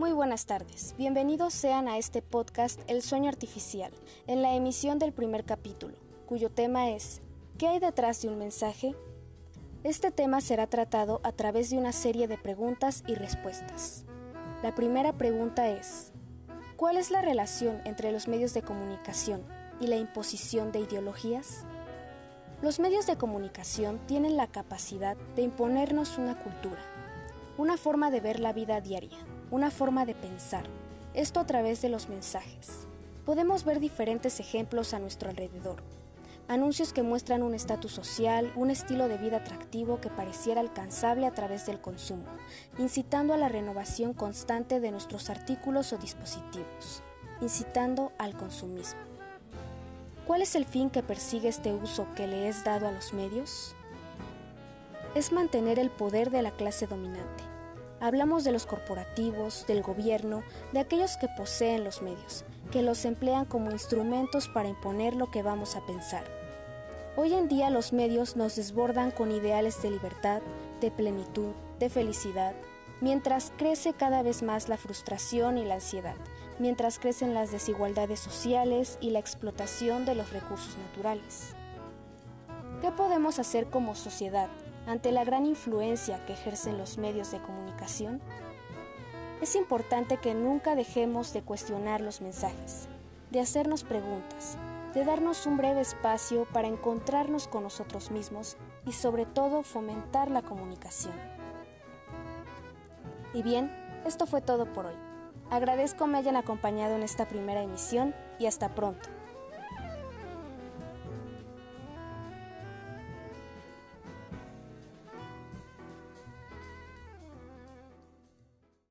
Muy buenas tardes, bienvenidos sean a este podcast El sueño artificial, en la emisión del primer capítulo, cuyo tema es ¿Qué hay detrás de un mensaje? Este tema será tratado a través de una serie de preguntas y respuestas. La primera pregunta es ¿Cuál es la relación entre los medios de comunicación y la imposición de ideologías? Los medios de comunicación tienen la capacidad de imponernos una cultura, una forma de ver la vida diaria, una forma de pensar, esto a través de los mensajes. Podemos ver diferentes ejemplos a nuestro alrededor. Anuncios que muestran un estatus social, un estilo de vida atractivo que pareciera alcanzable a través del consumo, incitando a la renovación constante de nuestros artículos o dispositivos, incitando al consumismo. ¿Cuál es el fin que persigue este uso que le es dado a los medios? Es mantener el poder de la clase dominante. Hablamos de los corporativos, del gobierno, de aquellos que poseen los medios, que los emplean como instrumentos para imponer lo que vamos a pensar. Hoy en día los medios nos desbordan con ideales de libertad, de plenitud, de felicidad, mientras crece cada vez más la frustración y la ansiedad, mientras crecen las desigualdades sociales y la explotación de los recursos naturales. ¿Qué podemos hacer como sociedad ante la gran influencia que ejercen los medios de comunicación? Es importante que nunca dejemos de cuestionar los mensajes, de hacernos preguntas, de darnos un breve espacio para encontrarnos con nosotros mismos y sobre todo fomentar la comunicación. Y bien, esto fue todo por hoy. Agradezco me hayan acompañado en esta primera emisión y hasta pronto.